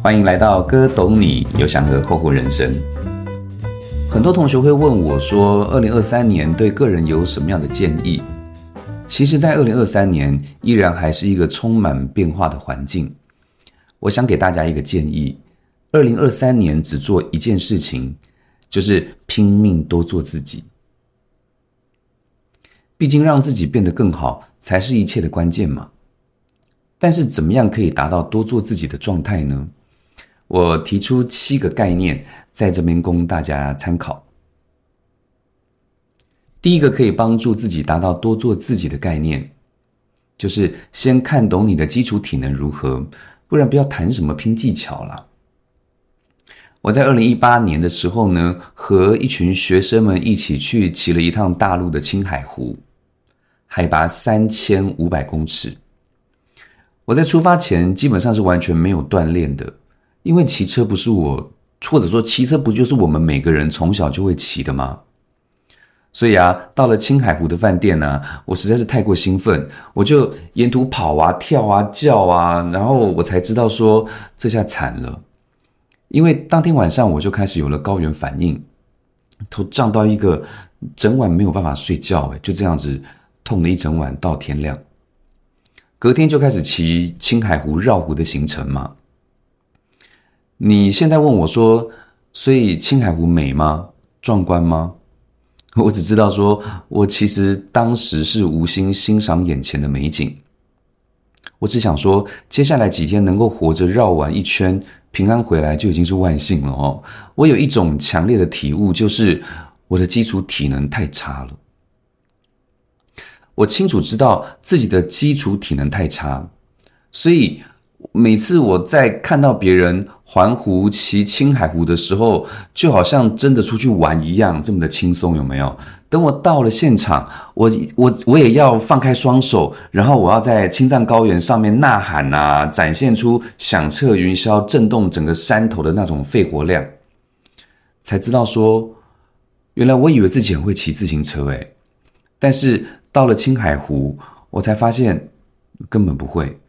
欢迎来到哥懂你，有想和后户人生。很多同学会问我说，二零二三年对个人有什么样的建议？其实，在二零二三年依然还是一个充满变化的环境。我想给大家一个建议：二零二三年只做一件事情，就是拼命多做自己。毕竟，让自己变得更好，才是一切的关键嘛。但是，怎么样可以达到多做自己的状态呢？我提出七个概念，在这边供大家参考。第一个可以帮助自己达到多做自己的概念，就是先看懂你的基础体能如何，不然不要谈什么拼技巧了。我在二零一八年的时候呢，和一群学生们一起去骑了一趟大陆的青海湖，海拔三千五百公尺。我在出发前基本上是完全没有锻炼的，因为骑车不是我，或者说骑车不就是我们每个人从小就会骑的吗？所以啊，到了青海湖的饭店呢，我实在是太过兴奋，我就沿途跑啊、跳啊、叫啊，然后我才知道说这下惨了，因为当天晚上我就开始有了高原反应，头胀到一个整晚没有办法睡觉，哎，就这样子痛了一整晚到天亮。隔天就开始骑青海湖绕湖的行程嘛？你现在问我说，所以青海湖美吗？壮观吗？我只知道说，我其实当时是无心欣赏眼前的美景，我只想说，接下来几天能够活着绕完一圈，平安回来就已经是万幸了哦。我有一种强烈的体悟，就是我的基础体能太差了。我清楚知道自己的基础体能太差，所以每次我在看到别人环湖骑青海湖的时候，就好像真的出去玩一样，这么的轻松，有没有？等我到了现场，我我我也要放开双手，然后我要在青藏高原上面呐喊呐，展现出响彻云霄、震动整个山头的那种肺活量，才知道说，原来我以为自己很会骑自行车，诶，但是。到了青海湖，我才发现根本不会。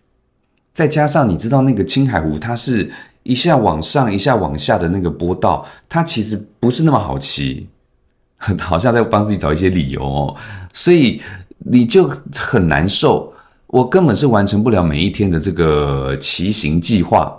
再加上你知道，那个青海湖它是一下往上一下往下的那个波道，它其实不是那么好骑，好像在帮自己找一些理由哦。所以你就很难受，我根本是完成不了每一天的这个骑行计划。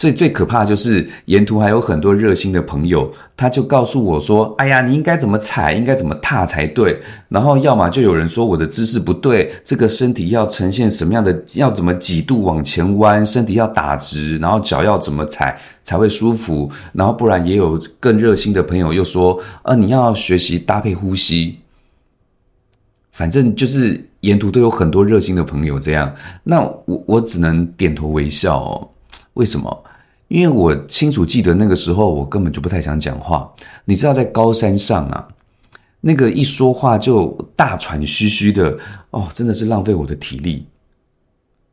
最最可怕就是沿途还有很多热心的朋友，他就告诉我说：“哎呀，你应该怎么踩，应该怎么踏才对。”然后要么就有人说我的姿势不对，这个身体要呈现什么样的，要怎么几度往前弯，身体要打直，然后脚要怎么踩才会舒服。然后不然也有更热心的朋友又说：“呃，你要学习搭配呼吸。”反正就是沿途都有很多热心的朋友这样，那我我只能点头微笑哦。为什么？因为我清楚记得那个时候，我根本就不太想讲话。你知道，在高山上啊，那个一说话就大喘吁吁的，哦，真的是浪费我的体力。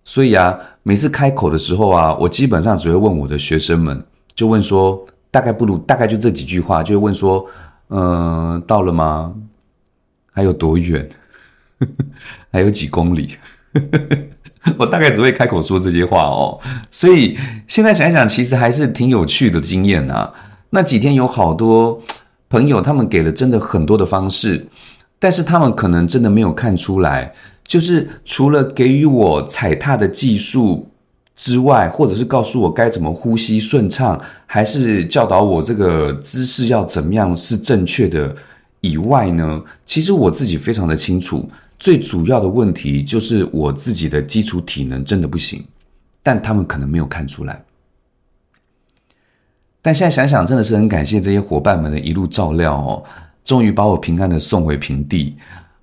所以啊，每次开口的时候啊，我基本上只会问我的学生们，就问说，大概不如大概就这几句话，就会问说，嗯，到了吗？还有多远？还有几公里？我大概只会开口说这些话哦，所以现在想一想，其实还是挺有趣的经验呐。那几天有好多朋友，他们给了真的很多的方式，但是他们可能真的没有看出来，就是除了给予我踩踏的技术之外，或者是告诉我该怎么呼吸顺畅，还是教导我这个姿势要怎么样是正确的以外呢，其实我自己非常的清楚。最主要的问题就是我自己的基础体能真的不行，但他们可能没有看出来。但现在想想，真的是很感谢这些伙伴们的一路照料哦，终于把我平安的送回平地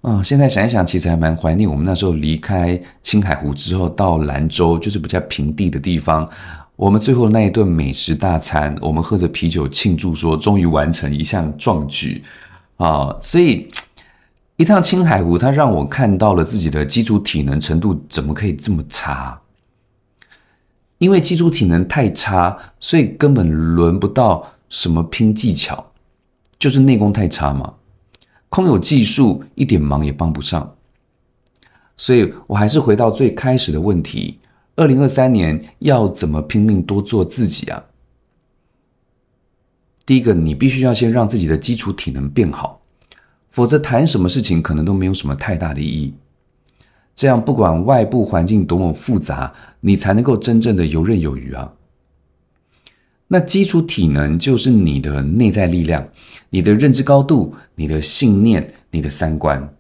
啊！现在想一想，其实还蛮怀念我们那时候离开青海湖之后到兰州，就是比较平地的地方。我们最后那一顿美食大餐，我们喝着啤酒庆祝，说终于完成一项壮举啊！所以。一趟青海湖，它让我看到了自己的基础体能程度怎么可以这么差？因为基础体能太差，所以根本轮不到什么拼技巧，就是内功太差嘛。空有技术，一点忙也帮不上。所以我还是回到最开始的问题：二零二三年要怎么拼命多做自己啊？第一个，你必须要先让自己的基础体能变好，否则谈什么事情可能都没有什么太大的意义。这样，不管外部环境多么复杂，你才能够真正的游刃有余啊。那基础体能就是你的内在力量、你的认知高度、你的信念、你的三观，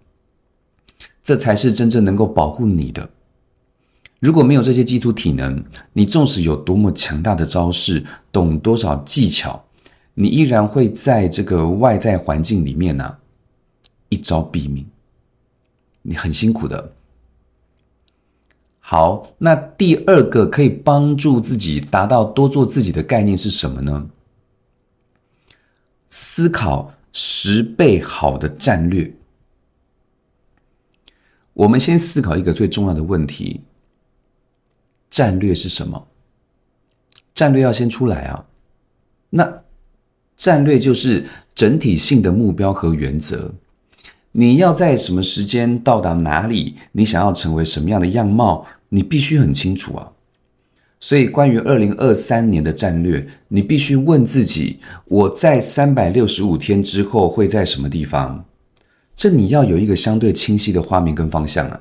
这才是真正能够保护你的。如果没有这些基础体能，你纵使有多么强大的招式，懂多少技巧。你依然会在这个外在环境里面呢，一招毙命。你很辛苦的。好，那第二个可以帮助自己达到多做自己的概念是什么呢？思考十倍好的战略。我们先思考一个最重要的问题：战略是什么？战略要先出来啊。那。战略就是整体性的目标和原则，你要在什么时间到达哪里？你想要成为什么样的样貌？你必须很清楚啊。所以，关于二零二三年的战略，你必须问自己：我在三百六十五天之后会在什么地方？这你要有一个相对清晰的画面跟方向啊。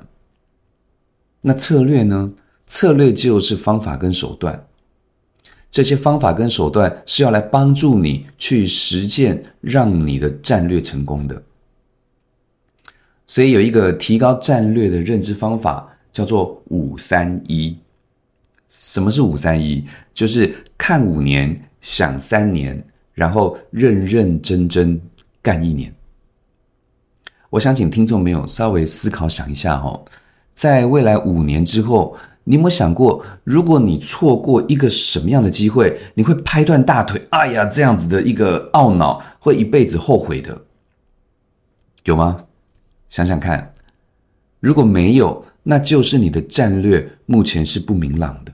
那策略呢？策略就是方法跟手段。这些方法跟手段是要来帮助你去实践，让你的战略成功的。所以有一个提高战略的认知方法，叫做五三一。什么是五三一？就是看五年，想三年，然后认认真真干一年。我想请听众朋友稍微思考想一下哦，在未来五年之后。你有没有想过，如果你错过一个什么样的机会，你会拍断大腿？哎呀，这样子的一个懊恼，会一辈子后悔的，有吗？想想看，如果没有，那就是你的战略目前是不明朗的。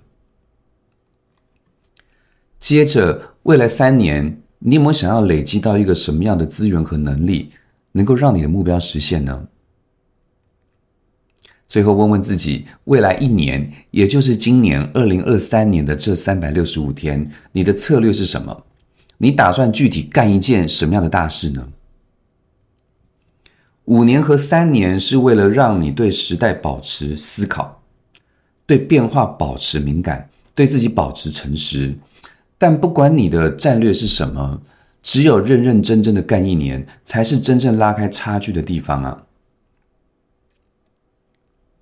接着，未来三年，你有没有想要累积到一个什么样的资源和能力，能够让你的目标实现呢？最后问问自己，未来一年，也就是今年二零二三年的这三百六十五天，你的策略是什么？你打算具体干一件什么样的大事呢？五年和三年是为了让你对时代保持思考，对变化保持敏感，对自己保持诚实。但不管你的战略是什么，只有认认真真的干一年，才是真正拉开差距的地方啊！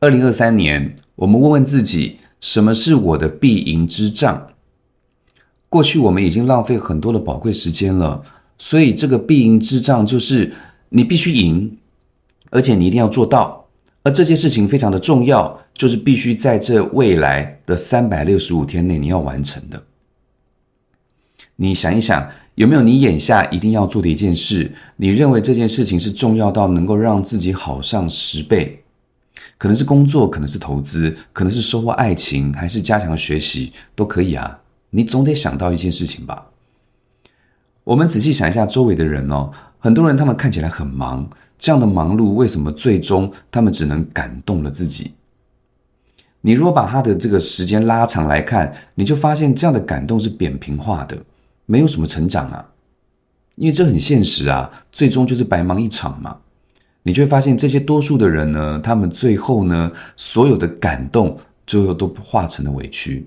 二零二三年，我们问问自己：什么是我的必赢之仗？过去我们已经浪费很多的宝贵时间了，所以这个必赢之仗就是你必须赢，而且你一定要做到。而这件事情非常的重要，就是必须在这未来的三百六十五天内你要完成的。你想一想，有没有你眼下一定要做的一件事？你认为这件事情是重要到能够让自己好上十倍？可能是工作，可能是投资，可能是收获爱情，还是加强学习，都可以啊。你总得想到一件事情吧。我们仔细想一下周围的人哦，很多人他们看起来很忙，这样的忙碌为什么最终他们只能感动了自己？你如果把他的这个时间拉长来看，你就发现这样的感动是扁平化的，没有什么成长啊。因为这很现实啊，最终就是白忙一场嘛。你就会发现，这些多数的人呢，他们最后呢，所有的感动最后都化成了委屈。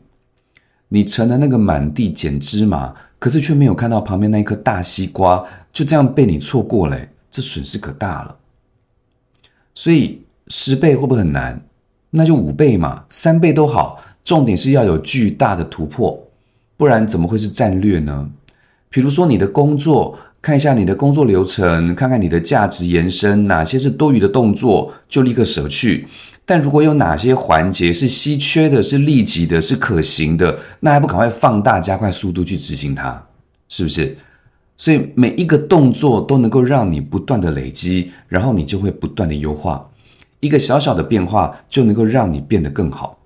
你成了那个满地捡芝麻，可是却没有看到旁边那一颗大西瓜，就这样被你错过了，这损失可大了。所以十倍会不会很难？那就五倍嘛，三倍都好。重点是要有巨大的突破，不然怎么会是战略呢？比如说你的工作。看一下你的工作流程，看看你的价值延伸，哪些是多余的动作就立刻舍去。但如果有哪些环节是稀缺的、是立即的、是可行的，那还不赶快放大、加快速度去执行它，是不是？所以每一个动作都能够让你不断的累积，然后你就会不断的优化。一个小小的变化就能够让你变得更好。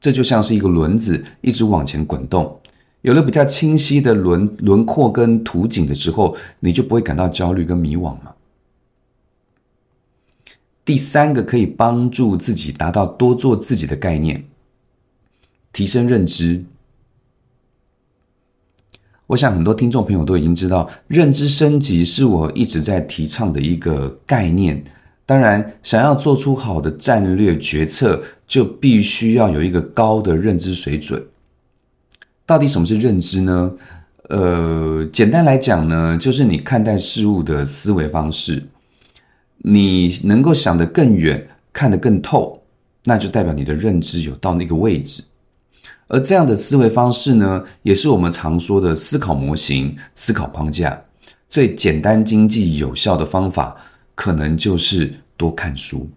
这就像是一个轮子一直往前滚动。有了比较清晰的轮轮廓跟图景的时候，你就不会感到焦虑跟迷惘嘛。第三个可以帮助自己达到多做自己的概念，提升认知。我想很多听众朋友都已经知道，认知升级是我一直在提倡的一个概念。当然，想要做出好的战略决策，就必须要有一个高的认知水准。到底什么是认知呢？呃，简单来讲呢，就是你看待事物的思维方式。你能够想得更远，看得更透，那就代表你的认知有到那个位置。而这样的思维方式呢，也是我们常说的思考模型、思考框架。最简单、经济、有效的方法，可能就是多看书。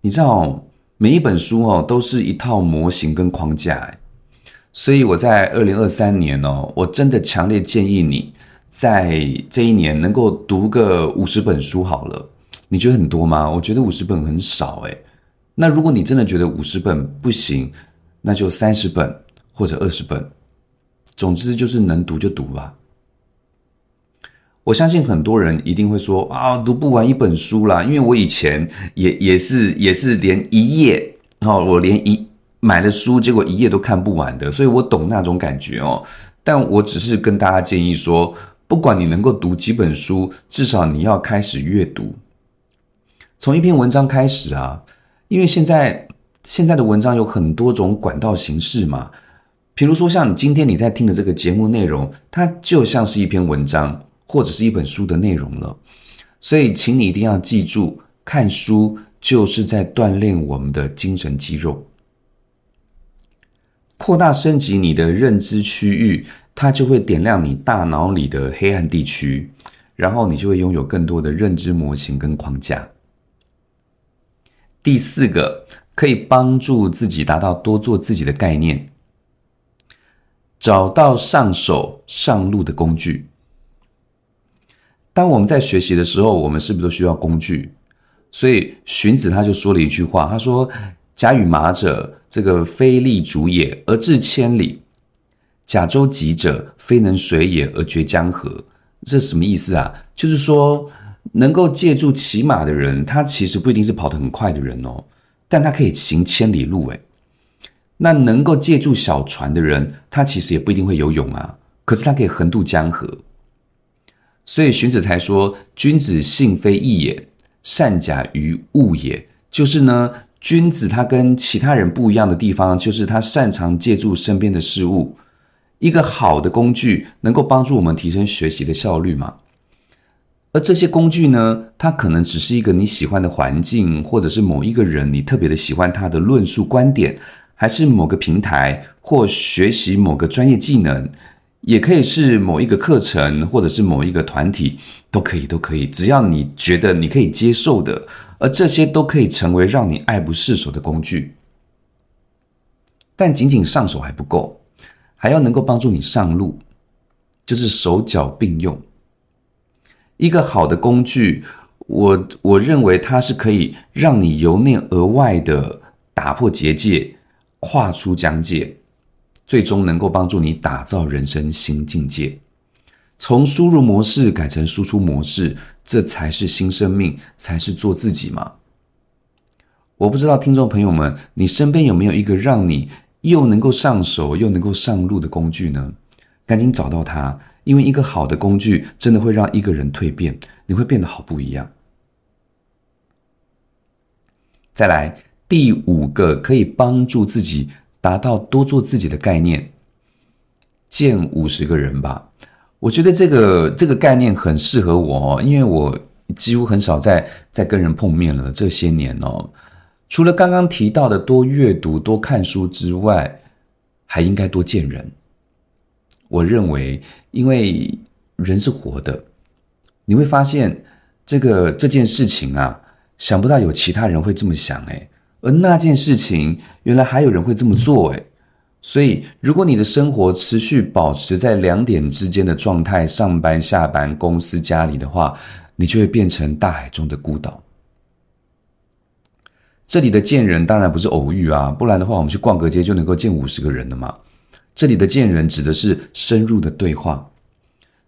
你知道，每一本书哦，都是一套模型跟框架。所以我在二零二三年哦，我真的强烈建议你，在这一年能够读个五十本书好了。你觉得很多吗？我觉得五十本很少诶。那如果你真的觉得五十本不行，那就三十本或者二十本，总之就是能读就读吧。我相信很多人一定会说啊，读不完一本书啦，因为我以前也也是也是连一页哦，我连一买了书，结果一页都看不完的，所以我懂那种感觉哦。但我只是跟大家建议说，不管你能够读几本书，至少你要开始阅读，从一篇文章开始啊。因为现在现在的文章有很多种管道形式嘛，比如说像你今天你在听的这个节目内容，它就像是一篇文章或者是一本书的内容了。所以，请你一定要记住，看书就是在锻炼我们的精神肌肉，扩大升级你的认知区域，它就会点亮你大脑里的黑暗地区，然后你就会拥有更多的认知模型跟框架。第四个可以帮助自己达到多做自己的概念，找到上手上路的工具。当我们在学习的时候，我们是不是都需要工具？所以荀子他就说了一句话，他说：“甲与马者，这个非利足也，而至千里；甲舟楫者，非能水也，而绝江河。”这什么意思啊？就是说。能够借助骑马的人，他其实不一定是跑得很快的人哦，但他可以行千里路诶。那能够借助小船的人，他其实也不一定会游泳啊，可是他可以横渡江河。所以荀子才说：“君子性非异也，善假于物也。”就是呢，君子他跟其他人不一样的地方，就是他擅长借助身边的事物。一个好的工具，能够帮助我们提升学习的效率嘛？而这些工具呢，它可能只是一个你喜欢的环境，或者是某一个人你特别的喜欢他的论述观点，还是某个平台或学习某个专业技能，也可以是某一个课程，或者是某一个团体，都可以，都可以，只要你觉得你可以接受的，而这些都可以成为让你爱不释手的工具。但仅仅上手还不够，还要能够帮助你上路，就是手脚并用。一个好的工具，我我认为它是可以让你由内而外的打破结界，跨出疆界，最终能够帮助你打造人生新境界。从输入模式改成输出模式，这才是新生命，才是做自己嘛。我不知道听众朋友们，你身边有没有一个让你又能够上手又能够上路的工具呢？赶紧找到它。因为一个好的工具，真的会让一个人蜕变，你会变得好不一样。再来第五个可以帮助自己达到多做自己的概念，见五十个人吧。我觉得这个这个概念很适合我哦，因为我几乎很少在在跟人碰面了。这些年哦，除了刚刚提到的多阅读、多看书之外，还应该多见人。我认为，因为人是活的，你会发现这个这件事情啊，想不到有其他人会这么想诶，而那件事情原来还有人会这么做诶，所以如果你的生活持续保持在两点之间的状态，上班、下班、公司、家里的话，你就会变成大海中的孤岛。这里的见人当然不是偶遇啊，不然的话，我们去逛个街就能够见五十个人了嘛。这里的见人指的是深入的对话，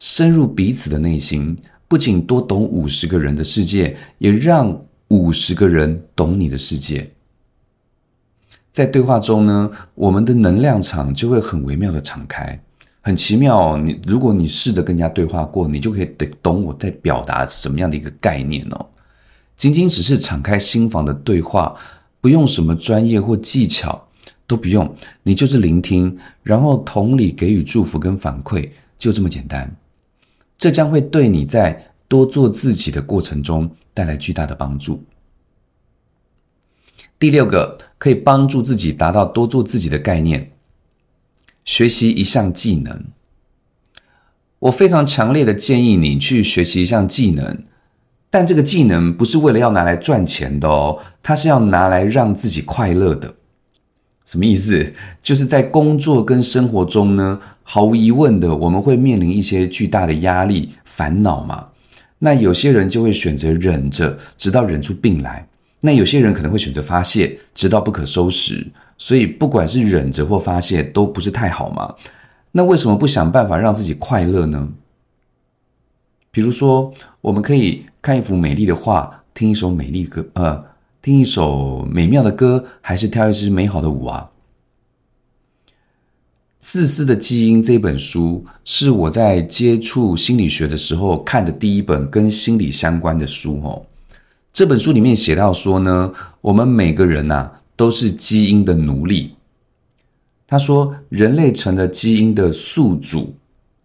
深入彼此的内心，不仅多懂五十个人的世界，也让五十个人懂你的世界。在对话中呢，我们的能量场就会很微妙的敞开，很奇妙。你如果你试着跟人家对话过，你就可以得懂我在表达什么样的一个概念哦。仅仅只是敞开心房的对话，不用什么专业或技巧，都不用，你就是聆听，然后同理给予祝福跟反馈，就这么简单。这将会对你在多做自己的过程中带来巨大的帮助。第六个可以帮助自己达到多做自己的概念，学习一项技能。我非常强烈的建议你去学习一项技能。但这个技能不是为了要拿来赚钱的哦，它是要拿来让自己快乐的。什么意思？就是在工作跟生活中呢，毫无疑问的，我们会面临一些巨大的压力、烦恼嘛。那有些人就会选择忍着，直到忍出病来；那有些人可能会选择发泄，直到不可收拾。所以，不管是忍着或发泄，都不是太好嘛。那为什么不想办法让自己快乐呢？比如说，我们可以看一幅美丽的画，听一首美丽歌，呃，听一首美妙的歌，还是跳一支美好的舞啊？《自私的基因》这本书是我在接触心理学的时候看的第一本跟心理相关的书哦。这本书里面写到说呢，我们每个人呐都是基因的奴隶。他说，人类成了基因的宿主。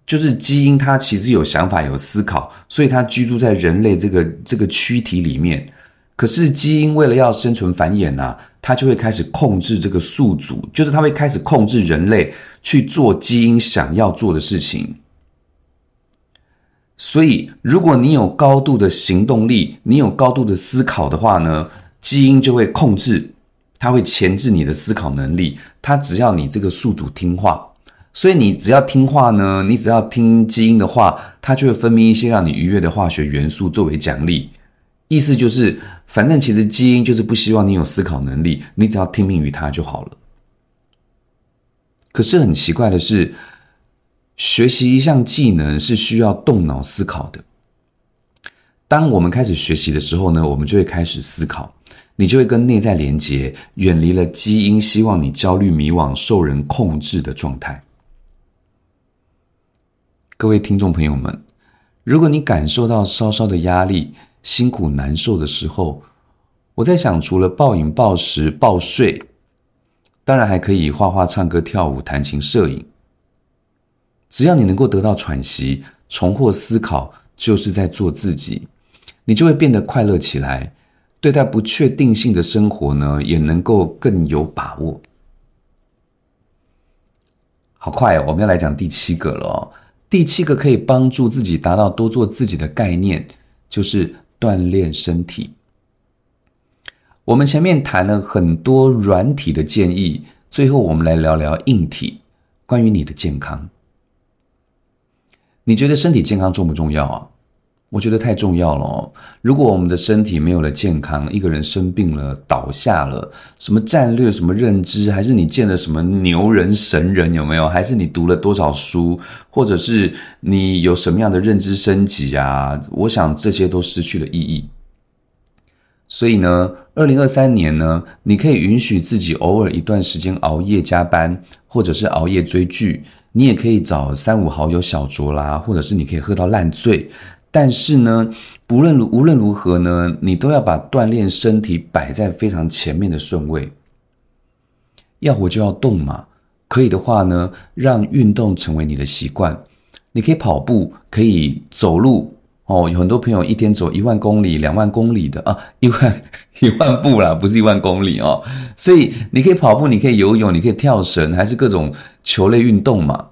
就是基因，它其实有想法、有思考，所以它居住在人类这个这个躯体里面。可是基因为了要生存繁衍呐，它就会开始控制这个宿主，就是它会开始控制人类去做基因想要做的事情。所以，如果你有高度的行动力，你有高度的思考的话呢，基因就会控制，它会钳制你的思考能力。它只要你这个宿主听话。所以你只要听话呢，你只要听基因的话，它就会分泌一些让你愉悦的化学元素作为奖励。意思就是，反正其实基因就是不希望你有思考能力，你只要听命于它就好了。可是很奇怪的是，学习一项技能是需要动脑思考的。当我们开始学习的时候呢，我们就会开始思考，你就会跟内在连接，远离了基因希望你焦虑、迷惘、受人控制的状态。各位听众朋友们，如果你感受到稍稍的压力、辛苦、难受的时候，我在想，除了暴饮暴食、暴睡，当然还可以画画、唱歌、跳舞、弹琴、摄影。只要你能够得到喘息、重获思考，就是在做自己，你就会变得快乐起来。对待不确定性的生活呢，也能够更有把握。好快，我们要来讲第七个了哦。第七个可以帮助自己达到多做自己的概念，就是锻炼身体。我们前面谈了很多软体的建议，最后我们来聊聊硬体，关于你的健康。你觉得身体健康重不重要啊？我觉得太重要了哦！如果我们的身体没有了健康，一个人生病了、倒下了，什么战略、什么认知，还是你见了什么牛人、神人，有没有？还是你读了多少书，或者是你有什么样的认知升级啊？我想这些都失去了意义。所以呢，二零二三年呢，你可以允许自己偶尔一段时间熬夜加班，或者是熬夜追剧，你也可以找三五好友小酌啦，或者是你可以喝到烂醉。但是呢，不论如无论如何呢，你都要把锻炼身体摆在非常前面的顺位。要活就要动嘛，可以的话呢，让运动成为你的习惯。你可以跑步，可以走路哦。有很多朋友一天走一万公里、两万公里的啊，一万一万步啦，不是一万公里哦。所以你可以跑步，你可以游泳，你可以跳绳，还是各种球类运动嘛。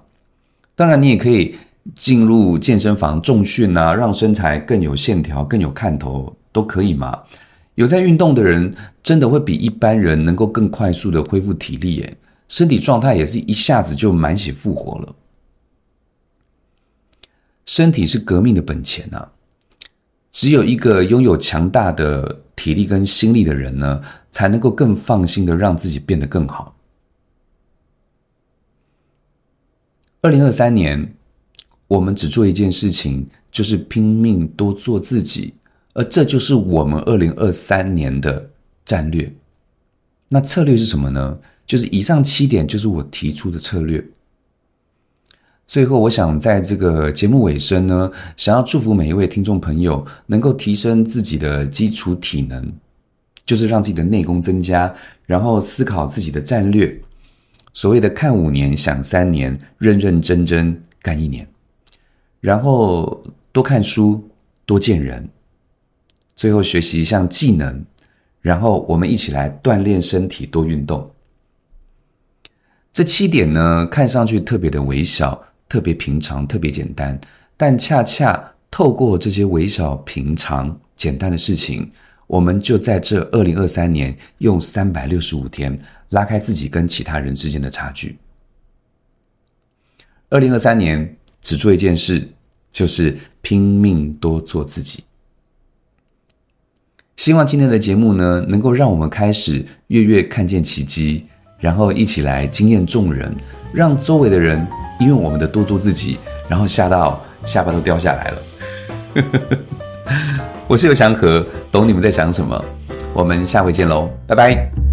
当然，你也可以。进入健身房重训啊，让身材更有线条、更有看头，都可以嘛？有在运动的人，真的会比一般人能够更快速的恢复体力，耶，身体状态也是一下子就满血复活了。身体是革命的本钱呐，只有一个拥有强大的体力跟心力的人呢，才能够更放心的让自己变得更好。二零二三年。我们只做一件事情，就是拼命多做自己，而这就是我们二零二三年的战略。那策略是什么呢？就是以上七点就是我提出的策略。最后，我想在这个节目尾声呢，想要祝福每一位听众朋友能够提升自己的基础体能，就是让自己的内功增加，然后思考自己的战略。所谓的看五年想三年，认认真真干一年，然后多看书，多见人，最后学习一项技能，然后我们一起来锻炼身体，多运动。这七点呢，看上去特别的微小。特别平常，特别简单，但恰恰透过这些微小、平常、简单的事情，我们就在这二零二三年用三百六十五天拉开自己跟其他人之间的差距。二零二三年只做一件事，就是拼命多做自己。希望今天的节目呢，能够让我们开始月月看见奇迹，然后一起来惊艳众人，让周围的人。因为我们的多做自己，然后吓到下巴都掉下来了。我是刘祥和，懂你们在想什么。我们下回见喽，拜拜。